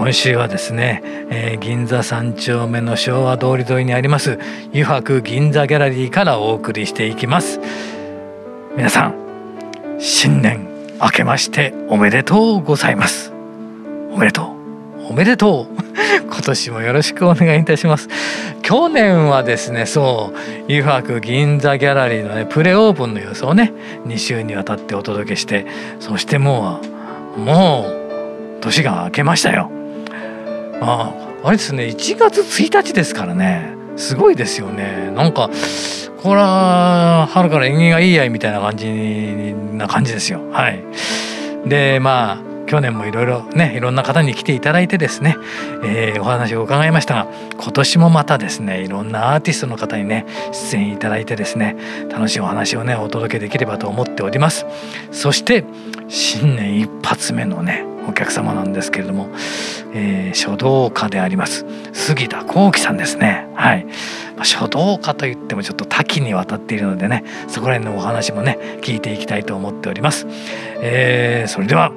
今週はですね、えー、銀座三丁目の昭和通り沿いにあります油白銀座ギャラリーからお送りしていきます。皆さん新年明けましておめでとうございます。おめでとう。おめでとう。今年もよろしくお願いいたします。去年はですねそう湯泊銀座ギャラリーのねプレオープンの様子をね2週にわたってお届けしてそしてもうもう年が明けましたよ。ああれですね1月1日ですからね。すごいですよね。なんかこれは春から縁起がいいやいみたいな感じな感じですよ。はい。でまあ去年もいろいろねいろんな方に来ていただいてですね、えー、お話を伺いましたが今年もまたですねいろんなアーティストの方にね出演いただいてですね楽しいお話をねお届けできればと思っております。そして新年一発目のねお客様なんですけれども、えー、書道家であります杉田幸喜さんですね。はい、まあ、書道家といってもちょっと多岐にわたっているのでねそこら辺のお話もね聞いていきたいと思っております、えー、それでは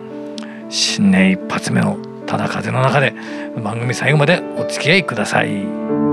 新年一発目のただ風の中で番組最後までお付き合いください。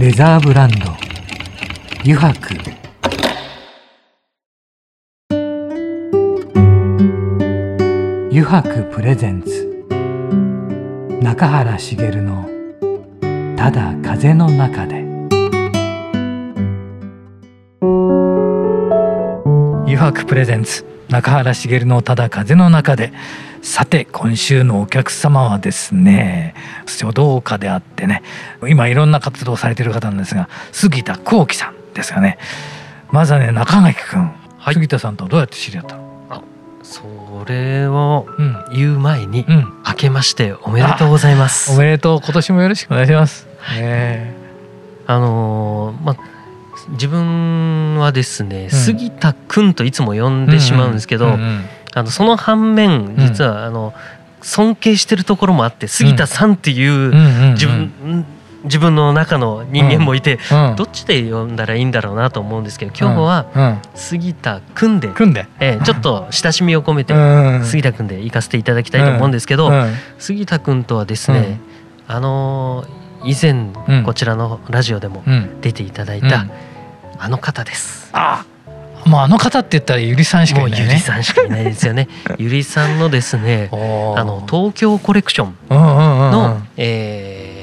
レザーブランド。油白油白プレゼンツ。中原茂の「ただ風の中で」湯泊プレゼンツ。中原茂の「ただ風の中で」さて今週のお客様はですね書道家であってね今いろんな活動をされている方なんですが杉田幸喜さんですがね。まずはね中垣君、はい、杉田さんとどうやって知り合った？のそれを言う前に、うん、明けましておめでとうございます。おめでとう今年もよろしくお願いします。はい、あのー、まあ自分はですね、うん、杉田君といつも呼んでしまうんですけど、あのその反面実はあの尊敬してるところもあって杉田さんっていう自分自分の中の人間もいて、うん、どっちで呼んだらいいんだろうなと思うんですけど今日は杉田君で,、んで。えー、ちょっと親しみを込めて杉田君で行かせていただきたいと思うんですけど、杉田君とはですね、あのー、以前こちらのラジオでも出ていただいたあの方です。あもうあの方って言ったらゆりさんしかいない、ね、ゆりさんしかいないですよね。ゆりさんのですね、あの東京コレクションの、えー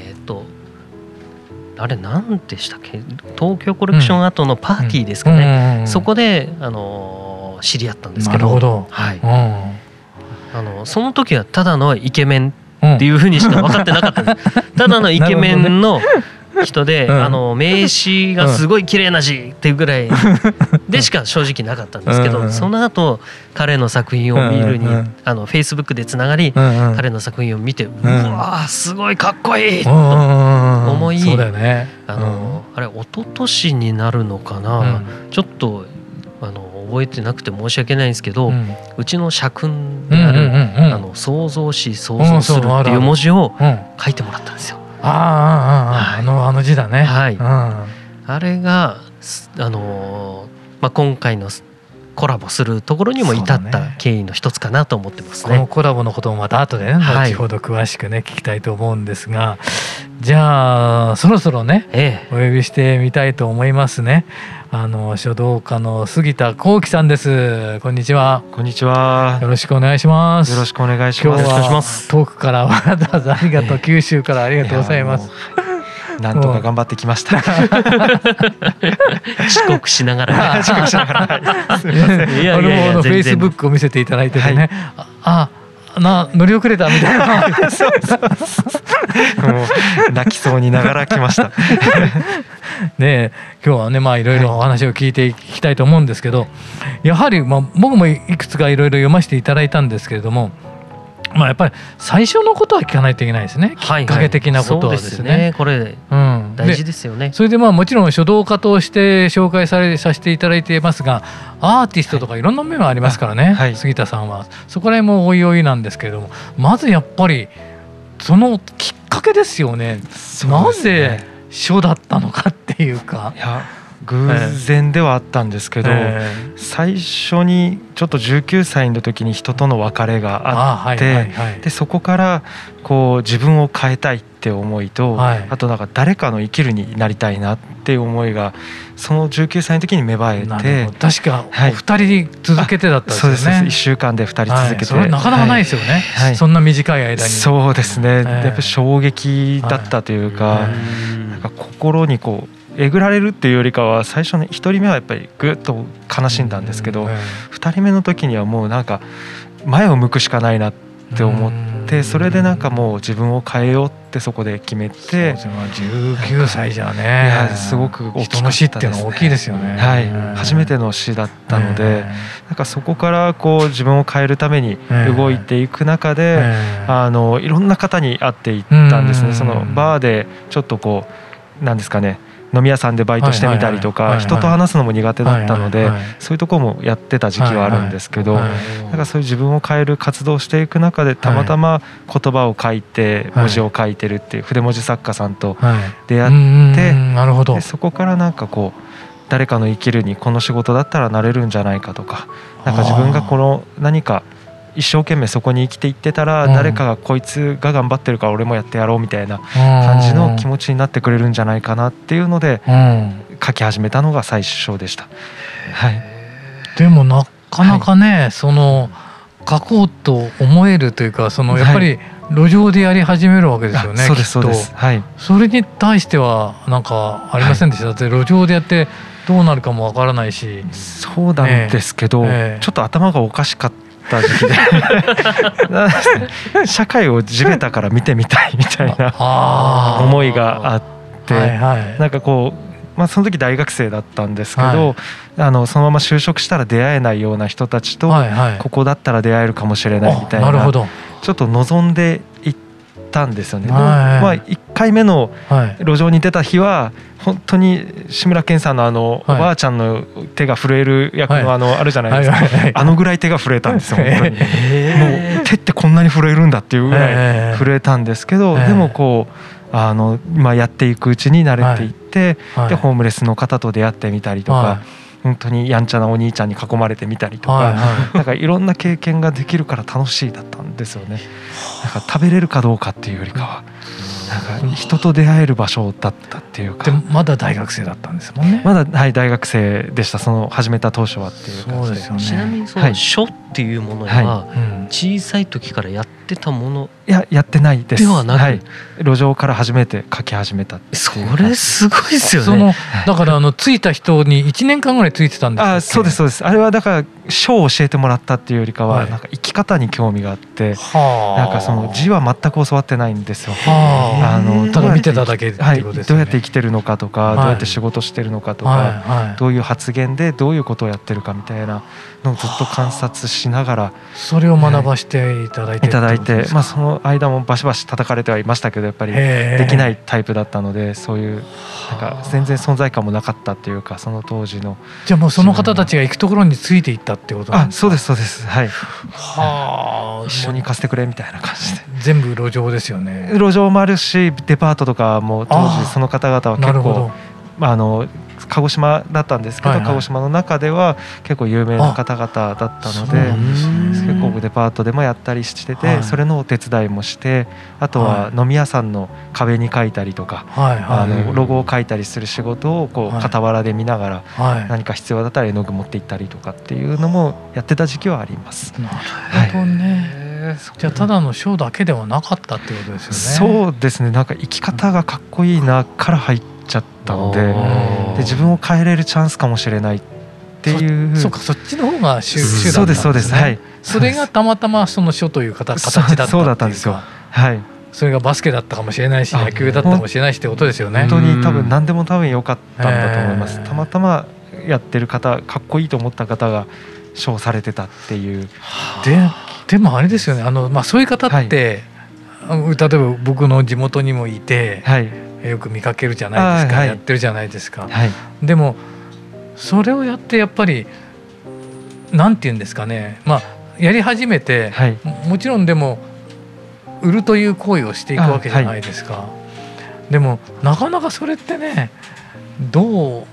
あれ何でしたっけ？東京コレクション後のパーティーですかね、そこであの知り合ったんですけど。ど。はい、あのその時はただのイケメンっていうふうにしか分かってなかった ただのイケメンの人で、うん、あの名刺がすごい綺麗な字っていうぐらい。でしか正直なかったんですけど、うん、その後彼の作品を見るに、うん、あのフェイスブックでつながり、彼の作品を見て、うわすごいかっこいいと思い、ね、あの、あれ一昨年になるのかな、ちょっとあの覚えてなくて申し訳ないんですけど、うちの社訓である「あの創造し創造する」っていう文字を書いてもらったんですよ。あああああのあの字だね。はい。あれがあのまあ今回のコラボするところにも至った経緯の一つかなと思ってますね。このコラボのこともまた後でね、後ほど詳しくね聞きたいと思うんですが、じゃあそろそろね、ええ、お呼びしてみたいと思いますね。あの書道家の杉田幸喜さんです。こんにちは。こんにちは。よろしくお願いします。よろしくお願いします。今日は遠くからわざわざありがとう九州からありがとうございます。なんとか頑張ってきました。遅刻しながら。遅刻しながら。いやいやいや、フェイスブックを見せていただいててね。はい、あ、な乗り遅れたみたいな。もう泣きそうにながら来ました。ね今日はねまあいろいろお話を聞いていきたいと思うんですけど、やはりまあ僕もいくつかいろいろ読ませていただいたんですけれども。まあやっぱり最初のことは聞かないといけないですね。きっかけ的なことはですね。ねこれ、うん、大事ですよね。それでまあもちろん書道家として紹介されさせていただいていますが、アーティストとかいろんな面がありますからね。はい、杉田さんはそこら辺もおいおいなんですけれども、まずやっぱりそのきっかけですよね。ねなぜ書だったのかっていうか。いや偶然ではあったんですけど、えー、最初にちょっと19歳の時に人との別れがあって、はいはい、でそこからこう自分を変えたいって思いと、はい、あとなんか誰かの生きるになりたいなっていう思いがその19歳の時に芽生えて確かお二人続けてだったんですよね、そうです1週間で2人続けて、はい、なかなかないですよね、はい、そんな短い間に。そうですね、やっぱ衝撃だったというか、なんか心にこうえぐられるっていうよりかは最初ね1人目はやっぱりぐっと悲しんだんですけど、2人目の時にはもうなんか前を向くしかないなって思ってそれでなんかもう自分を変えようってそこで決めて19歳じゃねいやすごく大きかったです、ね、大きいですよね。はい。初めての詩だったのでなんかそこからこう自分を変えるために動いていく中であのいろんな方に会っていったんですね。そのバーでちょっとこうなんですかね飲み屋さんでバイトしてみたりとか人と話すのも苦手だったのでそういうとこもやってた時期はあるんですけどなんかそういう自分を変える活動をしていく中でたまたま言葉を書いて文字を書いてるっていう筆文字作家さんと出会ってでそこからなんかこう誰かの生きるにこの仕事だったらなれるんじゃないかとかなんか自分がこの何か一生懸命そこに生きていってたら、誰かがこいつが頑張ってるから俺もやってやろうみたいな感じの気持ちになってくれるんじゃないかなっていうので書き始めたのが最初でした。はい、でもなかなかね、はい、その書こうと思えるというかそのやっぱり路上でやり始めるわけですよね、そうですそうです、はい、それに対してはなんかありませんでした、はい、だって路上でやってどうなるかもわからないし。そうなんですけど、えー、ちょっと頭がおかしかったった時期で。社会を地べたから見てみたいみたいな思いがあって、なんかこうまあ、その時大学生だったんですけど、はい、あのそのまま就職したら出会えないような人たちと、ここだったら出会えるかもしれないみたいなちょっと望んでいったんですよね。はい、まあ、1回目の路上に出た日は本当に志村けんさんのあの、おばあちゃんの手が震える役のあの、あるじゃないですか、あのぐらい手が震えたんですよ 本当に、もう手ってこんなに震えるんだっていうぐらい震えたんですけど、でもこうあの、まあ、やっていくうちに慣れていって、でホームレスの方と出会ってみたりとか。本当にやんちゃなお兄ちゃんに囲まれてみたりとか、はいはい、なんかいろんな経験ができるから楽しいだったんですよね。なんか食べれるかどうかっていうよりかは。なんか人と出会える場所だったっていうか。まだ大学生だったんですもんね。まだはい大学生でしたその始めた当初はっていう感じで。すよね。ちなみにその書っていうものは小さい時からやってたもの、いややってないです。ではなく、はい、路上から初めて書き始めたそれすごいですよね。そのだからあのついた人に1年間ぐらいついてたんですあそうですそうです。あれはだから書を教えてもらったっていうよりかは、なんか生き方に興味があって、なんかその字は全く教わってないんですよ。あ。のただ見てただけはい、どうやって生きてるのかとか、どうやって仕事してるのかとか、どういう発言でどういうことをやってるかみたいなのをずっと観察しながらそれを学ばしていただいて、いただいて、まあその間もバシバシ叩かれてはいましたけどやっぱりできないタイプだったのでそういうなんか全然存在感もなかったっていうかその当時の。じゃあもうその方たちが行くところについていったってことあそうですそうです。はい。はあ 一緒に行かせてくれみたいな感じで。全部路上ですよね。路上もあるしデパートとかも当時その方々は結構あの鹿児島だったんですけど、はいはい、鹿児島の中では結構有名な方々だったので結構デパートでもやったりしてて、はい、それのお手伝いもしてあとは飲み屋さんの壁に書いたりとか、はい、あのロゴを書いたりする仕事をこう傍らで見ながら、何か必要だったら絵の具持って行ったりとかっていうのもやってた時期はあります。なるほどね、じゃあただのショーだけではなかったってことですよね。そうですね。なんか生き方がかっこいいなから入っちゃったので、で自分を変えれるチャンスかもしれないっていう。そうかそっちの方が手手段、ね、そうですそうですはい。それがたまたまその書という形形だったそうだったんですよ。はい。それがバスケだったかもしれないし野球だったかもしれないしってことですよね。本当に多分何でも多分良かったんだと思います。たまたまやってる方かっこいいと思った方が賞されてたっていう。ででもあれですよねあの、まあ、そういう方って、はい、例えば僕の地元にもいて、はい、よく見かけるじゃないですか、はい、やってるじゃないですか。でもそれをやってやっぱりなんて言うんですかね。まあやり始めて、もちろんでも売るという行為をしていくわけじゃないですか。でもなかなかそれってねどう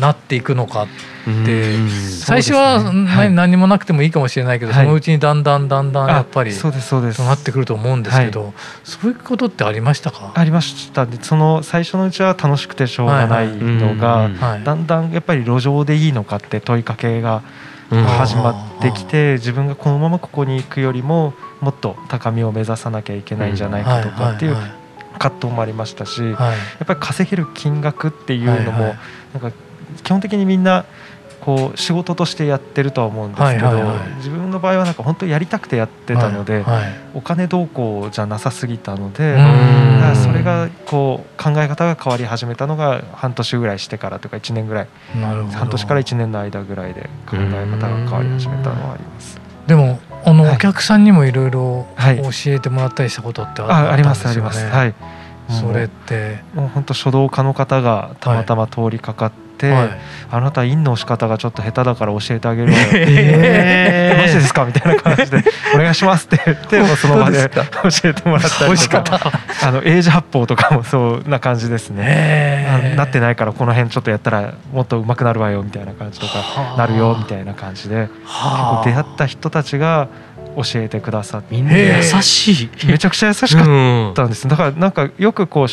なっていくのかっって最初は何,、何もなくてもいいかもしれないけど、そのうちにだんだんだんだんやっぱりそうですそうです。なってくると思うんですけど、そういうことってありましたか？ありましたその最初のうちは楽しくてしょうがないのが、だんだんやっぱり路上でいいのかって問いかけが始まってきて自分がこのままここに行くよりももっと高みを目指さなきゃいけないんじゃないかとかっていう葛藤もありましたし、やっぱり稼げる金額っていうのもなんか基本的にみんなこう仕事としてやってるとは思うんですけど、自分の場合はなんか本当やりたくてやってたので、はいはい、お金どうこうじゃなさすぎたのでそれがこう考え方が変わり始めたのが半年ぐらいしてからというか1年ぐらい。半年から1年の間ぐらいで考え方が変わり始めたのはあります。でもあの、お客さんにもいろい。ろ教えてもらったりしたことってあありますあります。はい。それって。もう本当書道家の方がたまたま通りかかって、はい、あなた印の仕方がちょっと下手だから教えてあげるわよ、えー、マジですか？みたいな感じで お願いしますって。言ってその場で教えてもらったりとか。あの英字八方とかもそうな感じですね。なってないからこの辺ちょっとやったらもっと上手くなるわよみたいな感じとかなるよみたいな感じで結構出会った人たちが教えてくださって。みんな優しい。めちゃくちゃ優しかったんです、だからなんかよくこう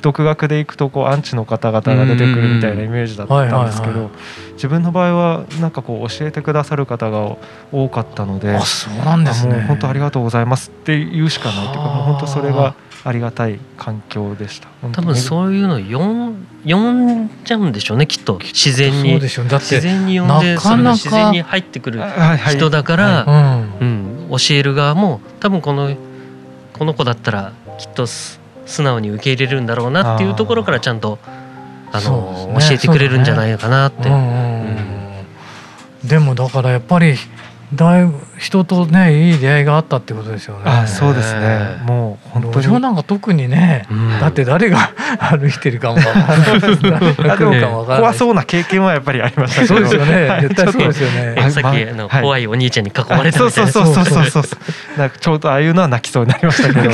独学で行くとこうアンチの方々が出てくるみたいなイメージだったんですけど自分の場合はなんかこう教えてくださる方が多かったのであそうなんですね。本当ありがとうございますって言うしかないというかもう本当それがありがたい環境でした。多分そういうの読んじゃうんでしょうねきっと。自然に。自然に読んで自然に入ってくる人だから、うん、教える側も多分このこの子だったらきっと素直に受け入れるんだろうなっていうところからちゃんとあの、ね、教えてくれるんじゃないのかなって。でもだからやっぱりだいぶ人とねいい出会いがあったってことですよね。あそうですね。もう本当に。路上なんか特にね、うん、だって誰が 歩いてるかもわから ない。怖そうな経験はやっぱりありましたそうですよね。絶対そうですよね。さっきあの、怖いお兄ちゃんに囲まれたみたいな。そうそうそうそうそう。なんかちょうどああいうのは泣きそうになりましたけど。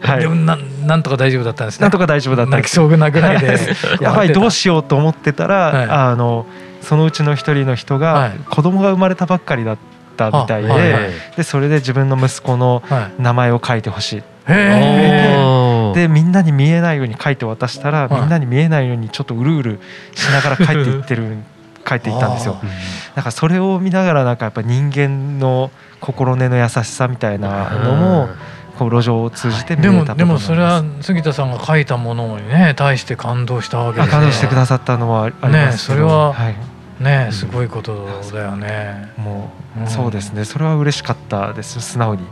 はい。でもなんなんとか大丈夫だったんですね。なんとか大丈夫だった。泣きそうなぐらいで。やばいどうしようと思ってたら、あのそのうちの一人の人が子供が生まれたばっかりだった。ったみたいででそれで自分の息子の名前を書いてほしい。はい、でみんなに見えないように書いて渡したら、みんなに見えないようにちょっとうるうるしながら書いていってる 書いていったんですよ。だからそれを見ながらなんかやっぱ人間の心根の優しさみたいなのも。こう路上を通じてでもでもそれは杉田さんが書いたものにね対して感動したわけです感動してくださったのはありますねそれは、はい、ねすごいことだよね。もう、そうですね。それは嬉しかったです。素直に。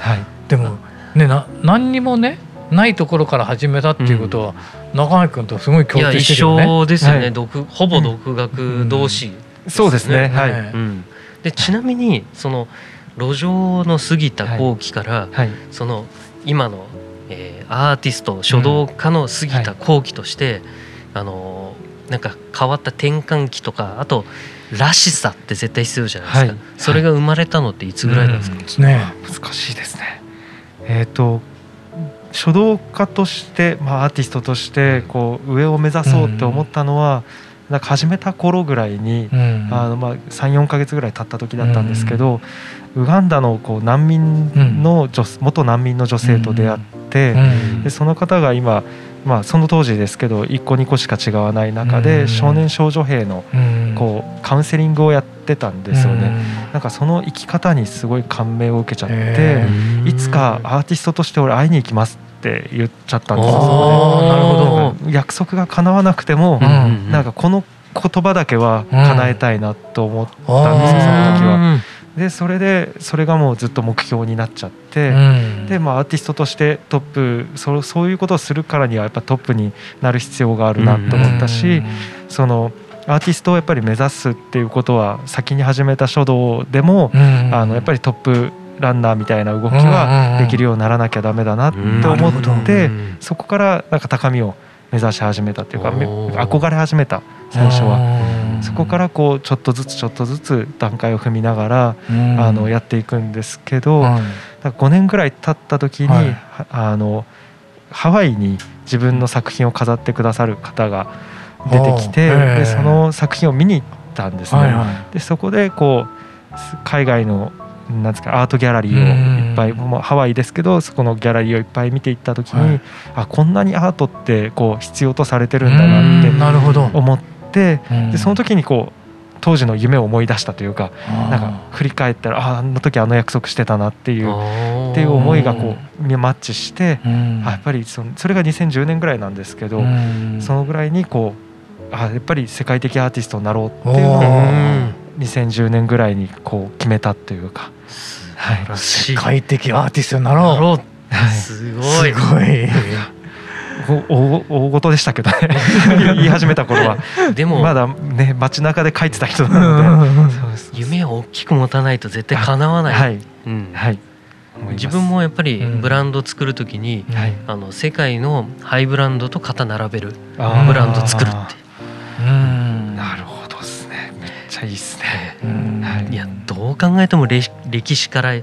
はい、でもねな何にもねないところから始めたっていうことは、中垣君とすごい共通してるよね。一緒ですよね、はい、独ほぼ独学同士、ね。うん、そうですね。はい。うん、でちなみにその路上の過ぎた後期から、はい、その今の、えー、アーティスト書道家の過ぎた後期として、あのなんか変わった転換期とかあとらしさって絶対必要じゃないですか、はい、それが生まれたのっていつぐらいなんですか、うん、ね難しいですね。えっ、ー、と書道家として、まあ、アーティストとしてこう上を目指そうって思ったのは、なんか始めた頃ぐらいに、うん、あのまあ34か月ぐらい経った時だったんですけど、ウガンダのこう難民の女、元難民の女性と出会って、でその方が今まあ、その当時ですけど1個2個しか違わない中で少年少女兵のこうカウンセリングをやってたんですよね。なんかその生き方にすごい感銘を受けちゃっていつかアーティストとして俺会いに行きますって言っちゃったんですよね。なるほど。約束が叶わなくてもなんかこの言葉だけは叶えたいなと思ったんですよその時は。でそれでそれがもうずっと目標になっちゃって、うん、でまあアーティストとしてトップそそういうことをするからにはやっぱトップになる必要があるなと思ったし、うん、そのアーティストをやっぱり目指すっていうことは先に始めた書道でも、うん、あのやっぱりトップランナーみたいな動きはできるようにならなきゃダメだなって思って、そこからなんか高みを目指し始めたっていうか憧れ始めた最初は。そこからこうちょっとずつちょっとずつ段階を踏みながら、あのやっていくんですけど、はい、5年ぐらい経った時に、はい、あのハワイに自分の作品を飾ってくださる方が出てきて、でその作品を見に行ったんですね。はいはい、でそこでこう海外のなんですかアートギャラリーをいっぱい、もうハワイですけどそこのギャラリーをいっぱい見ていった時に、はい、あこんなにアートってこう必要とされてるんだなって思って。て、でその時にこう当時の夢を思い出したというかなんか振り返ったらああの時あの約束してたなっていうっていう思いがこうマッチして、やっぱりそのそれが2010年ぐらいなんですけど、そのぐらいにこうあやっぱり世界的アーティストになろうっていうのを2010年ぐらいにこう決めたというか、はい、世界的アーティストになろう。すごい。すごい。大大事でしたけどね。言い始めた頃は。でもまだね街中で書いてた人なので。夢を大きく持たないと絶対叶わない、はい、うん、はい。自分もやっぱりブランド作る時に、うんはい、あの世界のハイブランドと肩並べるブランド作るってなるほどですね。めっちゃいいですね、はい、いやどう考えても歴史から、うん、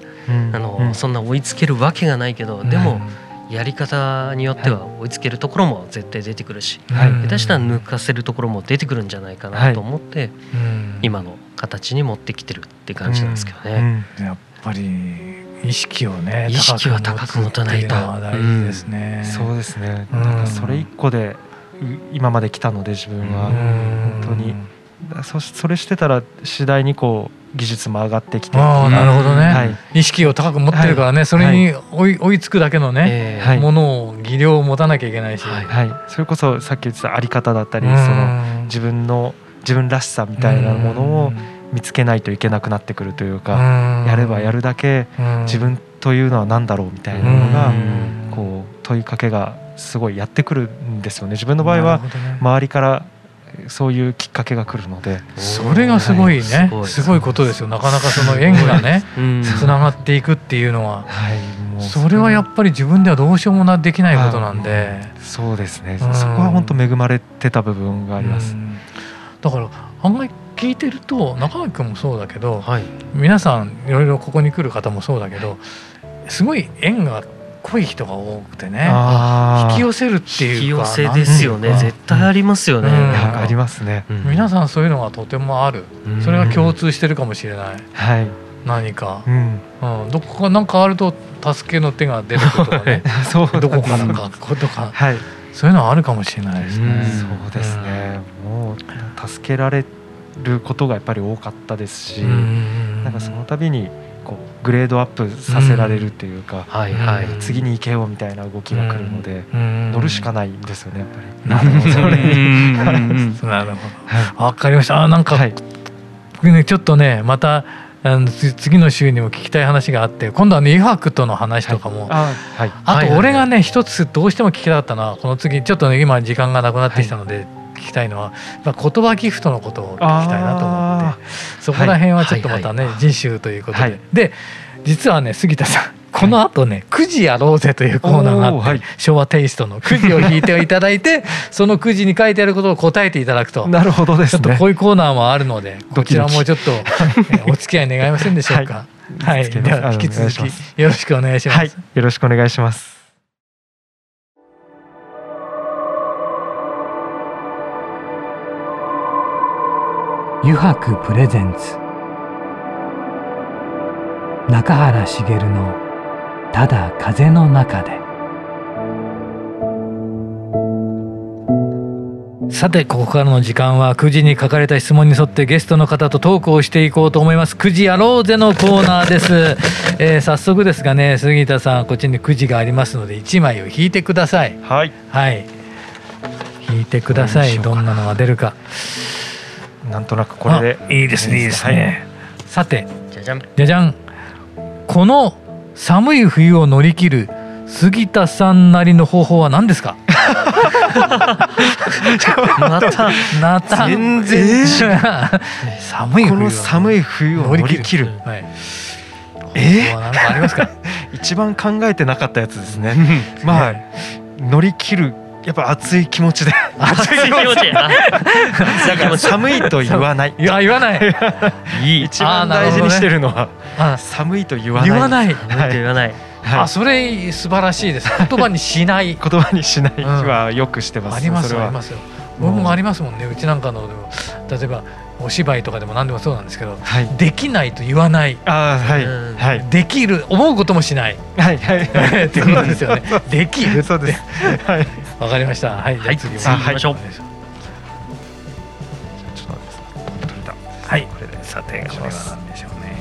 あの、うん、そんな追いつけるわけがないけどでも、やり方によっては追いつけるところも絶対出てくるし、はい、下手したら抜かせるところも出てくるんじゃないかなと思って、はい、今の形に持ってきてるって感じなんですけどね。うん。うん、やっぱり意識をね意識は高く持たないと。大事ですね、うん、そうですね、なんかそれ一個で今まで来たので自分は。本当に。そそれしてたら次第にこう技術も上がってきて。あなるほどね、はい、意識を高く持ってるからね、はい、それに追い追いつくだけのね、はい、ものを技量を持たなきゃいけないし、はい。それこそさっき言ってたあり方だったりその自分の自分らしさみたいなものを見つけないといけなくなってくるというかやればやるだけ自分というのは何だろうみたいなのがこう問いかけがすごいやってくるんですよね。自分の場合は周りからそういうきっかけが来るのでそれがすごいね、はい、すごい。ことですよ。なかなかその縁がね つながっていくっていうのは、それはやっぱり自分ではどうしようもなできないことなんで。そうですね、そこは本当恵まれてた部分があります。だから案外聞いてると中垣君もそうだけど、はい、皆さんいろいろここに来る方もそうだけどすごい縁が濃い人が多くてね。引き寄せるっていう引き寄せですよね、うん、絶対ありますよね、うん、ありますね、うん、皆さんそういうのがとてもある、それが共通してるかもしれない、はい、何か、うん。どこか何かあると助けの手が出るとかね。そうどこからかことか、はい、そういうのはあるかもしれないですね、そうですね、もう助けられることがやっぱり多かったですし、なんかその度にこうグレードアップさせられるっていうか、はいはい、次に行けよみたいな動きが来るので、乗るしかないんですよねやっぱり。なるほど。なるほど。わかりました。あなんか、はい、ねちょっとねまた。あの次の週にも聞きたい話があって今度はね油白との話とかも、はい、あと俺がね一つどうしても聞きたかったのはこの次ちょっとね今時間がなくなってきたので、聞きたいのは、まあ、言葉ギフトのことを聞きたいなと思ってそこら辺はちょっとまたね、次週ということで、で実はね杉田さんこの後ねくじやろうぜというコーナーがあって、はい、昭和テイストのくじを引いていただいて そのくじに書いてあることを答えていただくと。なるほどです、ね、ちょっとこういうコーナーもあるのでこちらもちょっとお付き合い願いませんでしょうか。はい、はい、では引き続きよろしくお願いします。はい、よろしくお願いします。油白プレゼンツ。中原茂の「ただ風の中で」さてここからの時間は9時に書かれた質問に沿ってゲストの方とトークをしていこうと思います。9時やろうぜのコーナーです、えー、早速ですがね杉田さんこっちに9時がありますので1枚を引いてください。はい、はい、引いてください。どんなのが出るかなんとなくこれでいいですねいいですね、はい、さてじゃじゃん。じゃじゃん。この寒い冬を乗り切る杉田さんなりの方法は何ですか？また。また。全然。寒いこの寒い冬を乗り切る、はい、え？ー、なんかありますか？一番考えてなかったやつですね。まあ乗り切るやっぱ熱い気持ちで。熱い気持ち。だから寒いと言わない。いや言わない。いい。一番大事にしてるのは、ね、寒いと言わない。言わない、はい、言わない、はい、あそれ素晴らしいです。言葉にしない。言葉にしないはよくしてます、うん、ありますありますよ。僕もありますもんね。うちなんかの例えばお芝居とかでも何でもそうなんですけど、はい、できないと言わない。あはい、はい、できる思うこともしない。はいはい。ってことですよね。できるそうです。はいわかりました。はい、じゃ次行きましょう。はい、これでさてこれは何でしょうね。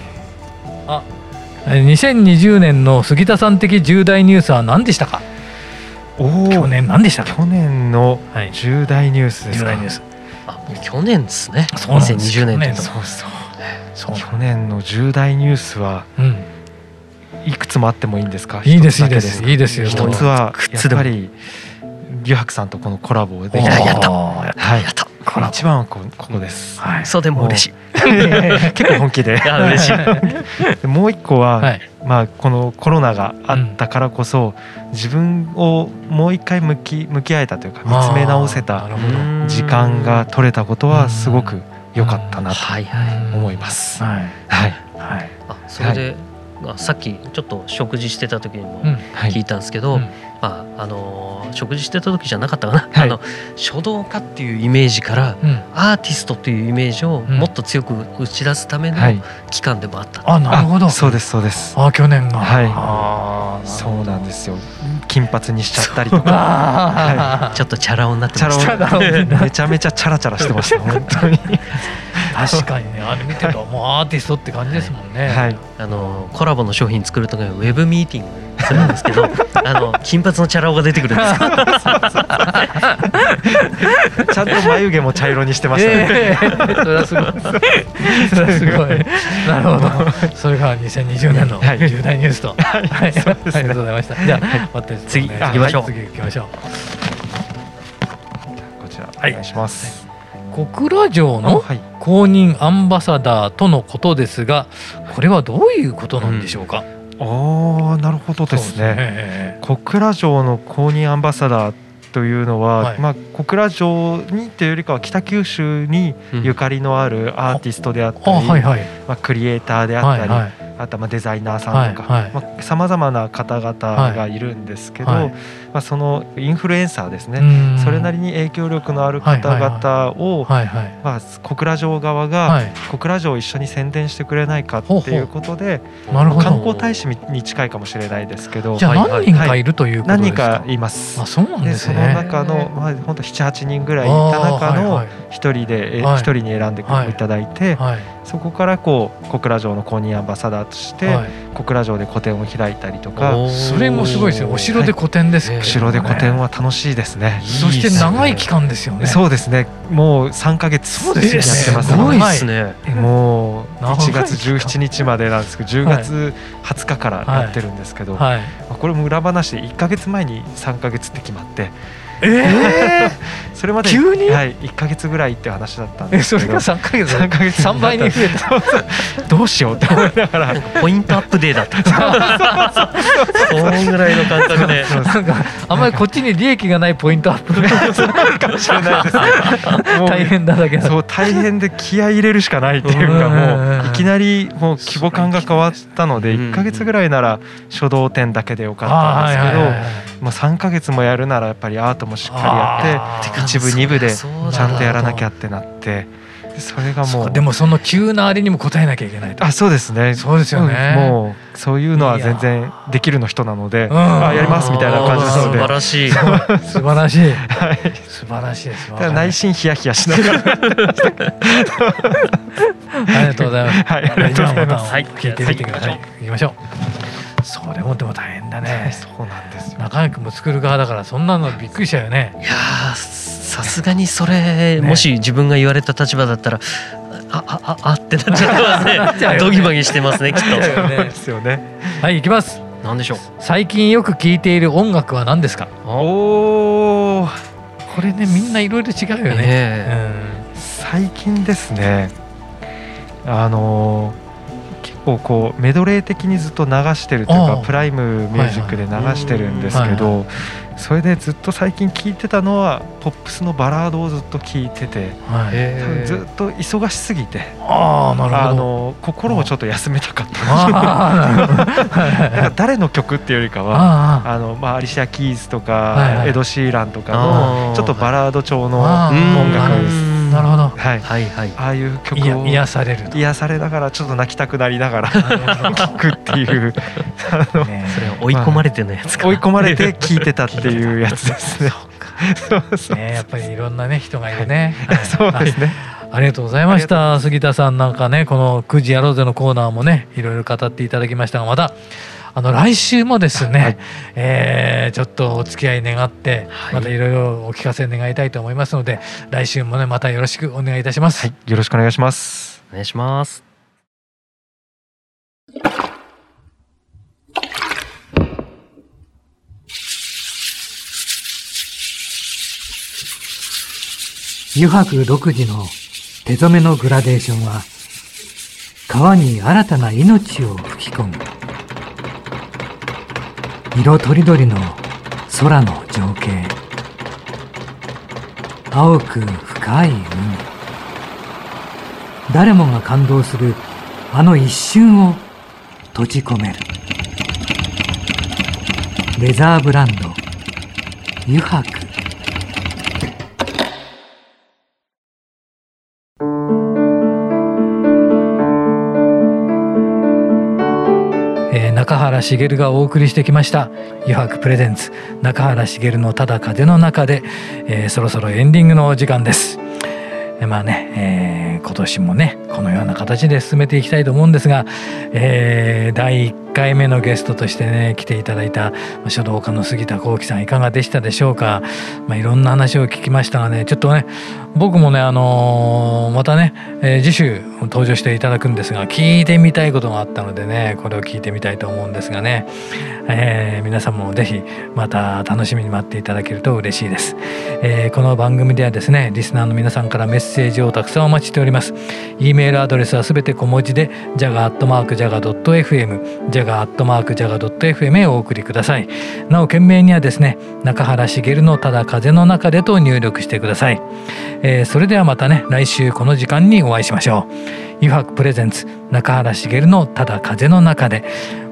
あ、2020年の杉田さん的重大ニュースは何でしたか？お去年何でした去年の重大ニュースですか。重大ニュース。あ、去年ですね。そう2020年そうそう。そう去年の重大ニュースは。うんいくつもあってもいいんですか？いいですいいですいいですよ。一つはやっぱり牛白さんとこのコラボできたやった。はい。やった一番はこここです、はい、そうでも嬉しい。結構本気で。嬉しい。もう一個は、はい、まあこのコロナがあったからこそ、うん、自分をもう一回向き向き合えたというか見つめ直せた時間が取れたことはすごく良かったなと思います。はい、はい、はい、あそれで、はい、さっきちょっと食事してた時にも聞いたんですけど、うんまああの食事してた時じゃなかったかな、はい、あの書道家っていうイメージから、うん、アーティストというイメージをもっと強く打ち出すための期間でもあった、あなるほど。そうですそうです。あ去年が。はい。そうなんですよ。金髪にしちゃったりとか、はい、ちょっとチャラ男になってました。めちゃめちゃチャラチャラしてました 本当に。確かにね。あれ見てたもうアーティストって感じですもんね、はい、あのコラボの商品作るときはウェブミーティングするんですけど あの金髪のチャラ男が出てくるんです。ちゃんと眉毛も茶色にしてましたね、えー、それはすごい。それはすごい。なるほど。それが2020年の重大ニュースと、はい、はい、ありがとうございました。じゃあ、はい、次行きましょう、次行きましょう。こちらお願いします、小倉城の公認アンバサダーとのことですがこれはどういうことなんでしょうか、うんああなるほどですね。ね。小倉城の公認アンバサダーというのは、はい、まあ、小倉城にというよりかは北九州にゆかりのあるアーティストであったり、うんはいはい、まあ、クリエイターであったり、はいはい、あとまあデザイナーさんとかさまざ、まな方々がいるんですけど、はい、まあ、そのインフルエンサーですね。それなりに影響力のある方々を、まあ、小倉城側が小倉城を一緒に宣伝してくれないかっていうことで、観光大使に近いかもしれないですけどじゃあ何人かいるという何人かいます。あそうなんです、ね、その中の、まあ、本当78人ぐらいいた中の一人で一、人に選んでいただいて。はいそこからこう小倉城の公認アンバサダーとして、小倉城で個展を開いたりとか。それもすごいですよ。お城で個展です、はい、お城で個展は楽しいですね。そして長い期間ですよね。そうですね。もう3か月やってますすごいですね。もう1月17日までなんですけど10月20日からやってるんですけど、はい。はい、これも裏話で1か月前に3か月って決まって。えー、それまで急に、はい、1か月ぐらいって話だったんですけど。それが3か月？3か月。3倍に増えた。どうしようって思いながら。ポイントアップデーだった。そんぐらいの感覚で。なんかあんまりこっちに利益がないポイントアップ。かもしれないですね大変だだけそう大変で気合い入れるしかないっていうかもういきなりもう規模感が変わったので1か月ぐらいなら書道展だけでよかったんですけどまあ3か月もやるならやっぱりアートもしっかりやって一部二部でちゃんとやらなきゃってなってそれがもうでもその急なあれにも答えなきゃいけないあそうですね。そうですよね、もうそういうのは全然できるの人なのであやりますみたいな感じなので。素晴らしい。素晴らしい、はい、素晴らしいです内心ヒヤヒヤしながらありがとうございます。はい。ありがとうございます。はい聞いてみてください、はい、行きましょうそれもでも大変だね。そうなんですよ。中居君も作る側だからそんなのびっくりしちゃうよね。いやさすがにそれ、ね、もし自分が言われた立場だったらああああってなっちゃってますね。ドギマギしてますねきっと。ですよね。はい行きます。何でしょう。最近よく聞いている音楽は何ですか？おおこれねみんないろいろ違うよね、ねうん、最近ですねあの結構こうメドレー的にずっと流してるというかプライムミュージックで流してるんですけど、それでずっと最近聴いてたのはポップスのバラードをずっと聴いてて、はい、ずっと忙しすぎてあの心をちょっと休めたかった 誰の曲っていうよりかはあの、まあ、アリシア・キーズとか、エド・シーランとかのちょっとバラード調の音楽です。なるほど、はい、はいはい。ああいう曲を癒される癒されながらちょっと泣きたくなりながら聴くっていう。それ追い込まれてのやつ追い込まれて聴いてたっていうやつですね。そうそうねやっぱりいろんなね人がいるね。はい、そうですね。ありがとうございました。杉田さんなんかねこの9時やろうぜのコーナーもねいろいろ語っていただきましたがまたあの来週もですね、はい、えー、ちょっとお付き合い願って、またいろいろお聞かせ願いたいと思いますので来週もねまたよろしくお願いいたします、はい、よろしくお願いします。お願いします。油白独自の手染めのグラデーションは川に新たな命を吹き込む色とりどりの空の情景。青く深い海。誰もが感動するあの一瞬を閉じ込める。レザーブランド。油白中原茂がお送りしてきました「余白プレゼンツ中原茂のただ風の中で」えー、そろそろエンディングの時間です。まあね、えー、今年もねこのような形で進めていきたいと思うんですが、えー、第1 1回目のゲストとしてね来ていただいた書道家の杉田幸喜さんいかがでしたでしょうか、まあ、いろんな話を聞きましたがねちょっとね僕もねあのー、またね、えー、次週登場していただくんですが聞いてみたいことがあったのでねこれを聞いてみたいと思うんですがね、えー、皆さんも是非また楽しみに待っていただけると嬉しいです、えこの番組ではですねリスナーの皆さんからメッセージをたくさんお待ちしております。e メールアドレスはすべて小文字で jaga.jaga.fm jaga.jaga.fm へお送りください。なお件名にはですね中原茂のただ風の中でと入力してください。えー、それではまたね来週この時間にお会いしましょう「油白プレゼンツ中原茂のただ風の中で」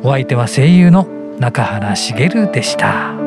お相手は声優の中原茂でした。